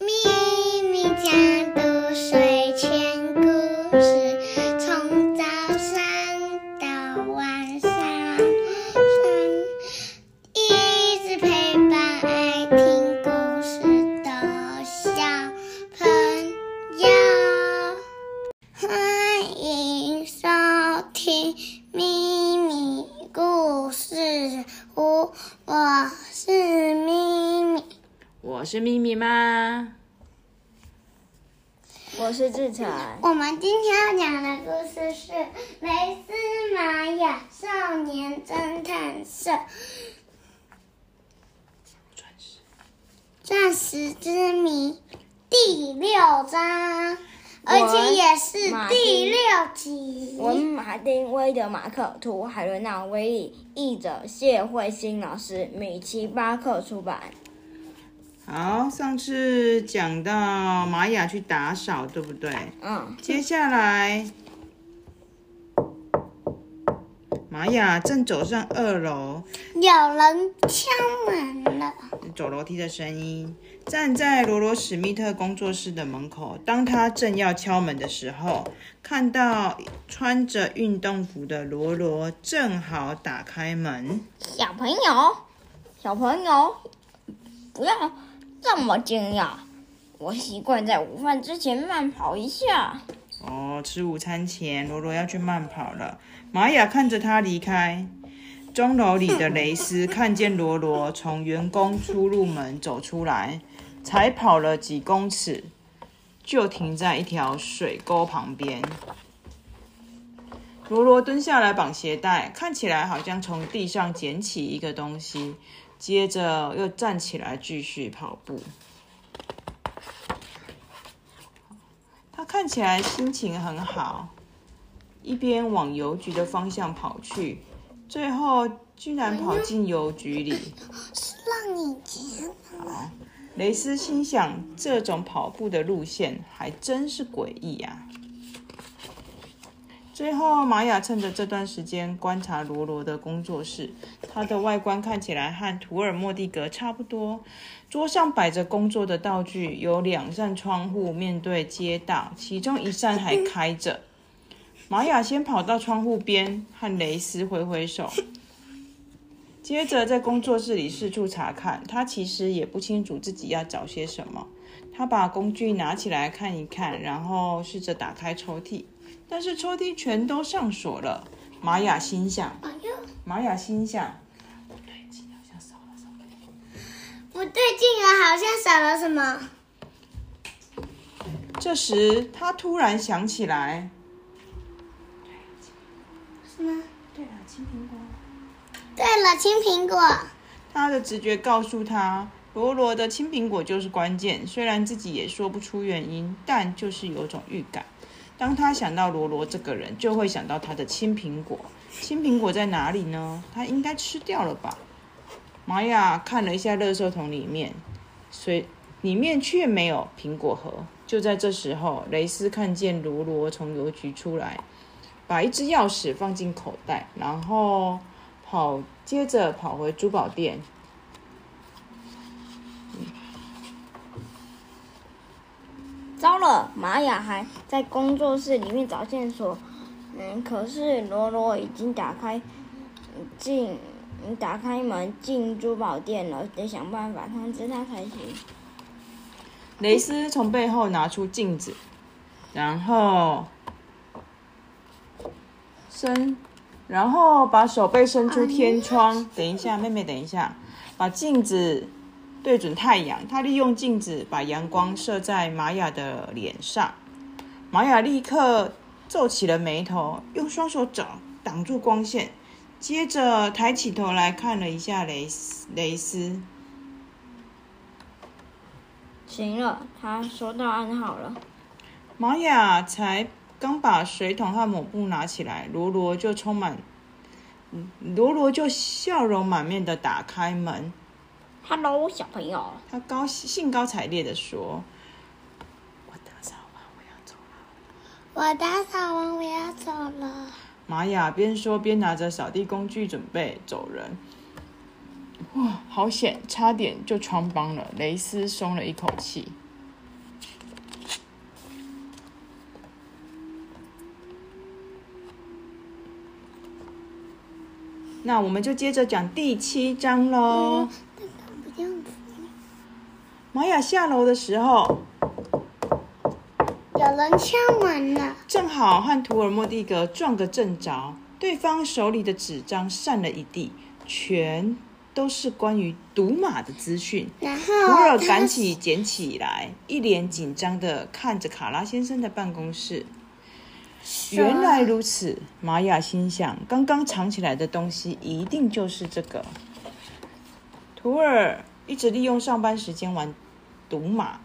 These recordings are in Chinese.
咪我是咪咪妈。我是志成，我们今天要讲的故事是《雷斯玛雅少年侦探社》钻石之谜第六章，而且也是第六集。文马丁·威德马克，图海伦娜·威利，译者谢慧欣老师，米奇巴克出版。好，上次讲到玛雅去打扫，对不对？嗯，接下来，玛雅正走上二楼，有人敲门了，走楼梯的声音，站在罗罗史密特工作室的门口。当他正要敲门的时候，看到穿着运动服的罗罗正好打开门。小朋友，小朋友，不要这么惊讶。我习惯在午饭之前慢跑一下。哦，吃午餐前，罗罗要去慢跑了。玛雅看着他离开。钟楼里的蕾丝看见罗罗从员工出入门走出来，才跑了几公尺，就停在一条水沟旁边。罗罗蹲下来绑鞋带，看起来好像从地上捡起一个东西，接着又站起来继续跑步。他看起来心情很好，一边往邮局的方向跑去，最后居然跑进邮局里。是让你捡。雷斯心想，这种跑步的路线还真是诡异呀、最后，玛雅趁着这段时间观察罗罗的工作室，它的外观看起来和图尔莫蒂格差不多。桌上摆着工作的道具，有两扇窗户面对街道，其中一扇还开着。玛雅先跑到窗户边，和雷斯挥挥手，接着在工作室里四处查看。他其实也不清楚自己要找些什么。他把工具拿起来看一看，然后试着打开抽屉，但是抽屉全都上锁了。玛雅心想，玛雅心想，不对劲，好像少了什么。不对劲啊，好像少了什么。这时，他突然想起来？对了，青苹果。对了，青苹果。他的直觉告诉他，罗罗的青苹果就是关键。虽然自己也说不出原因，但就是有种预感。当他想到罗罗这个人，就会想到他的青苹果。青苹果在哪里呢？他应该吃掉了吧？玛雅看了一下垃圾桶里面，虽里面却没有苹果核。就在这时候，雷斯看见罗罗从邮局出来，把一只钥匙放进口袋，然后跑，接着跑回珠宝店。糟了，玛雅还在工作室里面找线索。嗯，可是罗罗已经打开进打开门进珠宝店了，得想办法通知他才行。雷斯从背后拿出镜子，然后伸，然后把手背伸出天窗。等一下，妹妹，等一下，把镜子对准太阳。他利用镜子把阳光射在玛雅的脸上。玛雅立刻皱起了眉头，用双手掌挡住光线，接着抬起头来看了一下雷斯雷斯。行了，他收到暗号了。玛雅才刚把水桶和抹布拿起来，罗罗就充满，罗罗就笑容满面的打开门，Hello，小朋友。他高兴高采烈的说：“我打扫完，我要走了。我打扫完，我要走了。”玛雅边说边拿着扫地工具准备走人。哇，好险，差点就穿帮了。蕾丝松了一口气。那我们就接着讲第七章喽。玛雅下楼的时候，有人敲门了，正好和图尔莫蒂格撞个正着，对方手里的纸张散了一地，全都是关于赌马的资讯。然后图尔他赶紧捡起来，一脸紧张的看着卡拉先生的办公室。原来如此，玛雅心想，刚刚藏起来的东西一定就是这个。图尔一直利用上班时间玩赌马，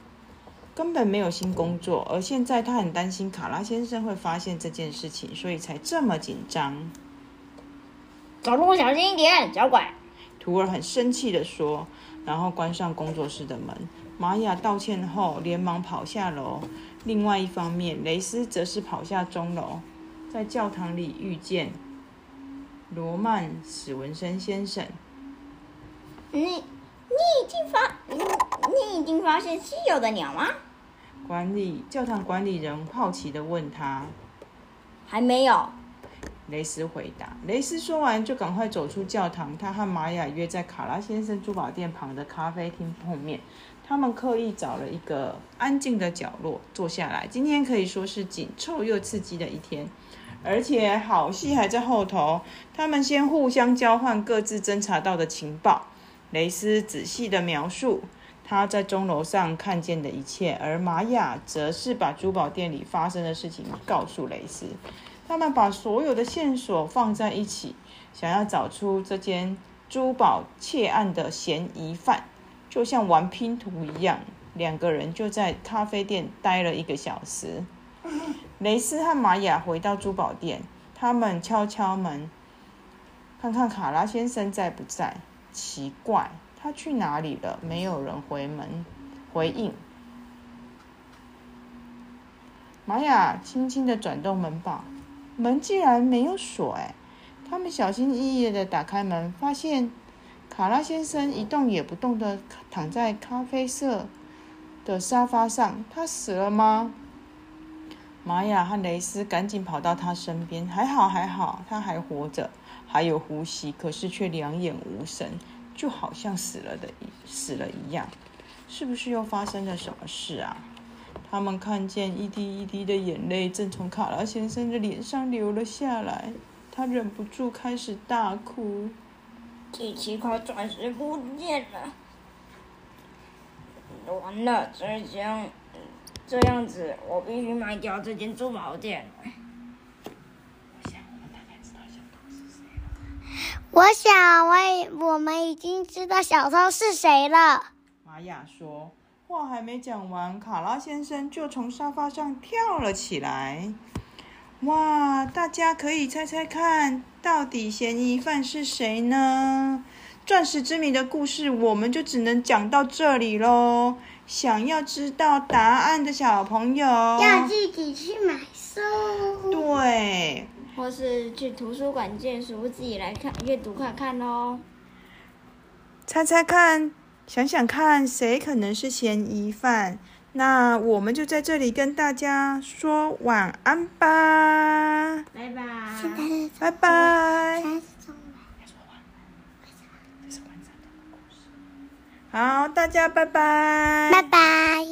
根本没有新工作，而现在他很担心卡拉先生会发现这件事情，所以才这么紧张。走路小心一点，小鬼。图尔很生气地说，然后关上工作室的门。玛雅道歉后，连忙跑下楼。另外一方面，雷斯则是跑下钟楼，在教堂里遇见罗曼·史文森先生。你你发现稀有的鸟吗？管理教堂管理人好奇地问他。还没有。雷斯回答。雷斯说完，就赶快走出教堂。他和玛雅约在卡拉先生珠宝店旁的咖啡厅碰面。他们刻意找了一个安静的角落坐下来。今天可以说是紧凑又刺激的一天，而且好戏还在后头。他们先互相交换各自侦查到的情报。雷斯仔细的描述他在钟楼上看见的一切，而玛雅则是把珠宝店里发生的事情告诉雷斯。他们把所有的线索放在一起，想要找出这间珠宝窃案的嫌疑犯，就像玩拼图一样。两个人就在咖啡店待了一个小时。雷斯和玛雅回到珠宝店，他们敲敲门，看看卡拉先生在不在。奇怪，他去哪里了？没有人回门回应。玛雅轻轻地转动门把，门竟然没有锁。哎，他们小心翼翼地打开门，发现卡拉先生一动也不动地躺在咖啡色的沙发上。他死了吗？玛雅和雷斯赶紧跑到他身边，还好还好，他还活着，还有呼吸，可是却两眼无神，就好像死了的死了一样。是不是又发生了什么事啊？他们看见一滴一滴的眼泪正从卡拉先生的脸上流了下来，他忍不住开始大哭。第七块钻石不见了，完了，这样这样子，我必须卖掉这间珠宝店。我想，我也我们已经知道小偷是谁了。玛雅说话还没讲完，卡拉先生就从沙发上跳了起来。哇！大家可以猜猜看，到底嫌疑犯是谁呢？钻石之谜的故事，我们就只能讲到这里喽。想要知道答案的小朋友，要自己去买书。对，或是去图书馆借书，自己来看阅读看看喽。猜猜看，想想看，谁可能是嫌疑犯？那我们就在这里跟大家说晚安吧，拜拜。拜拜。好，大家拜拜，拜拜。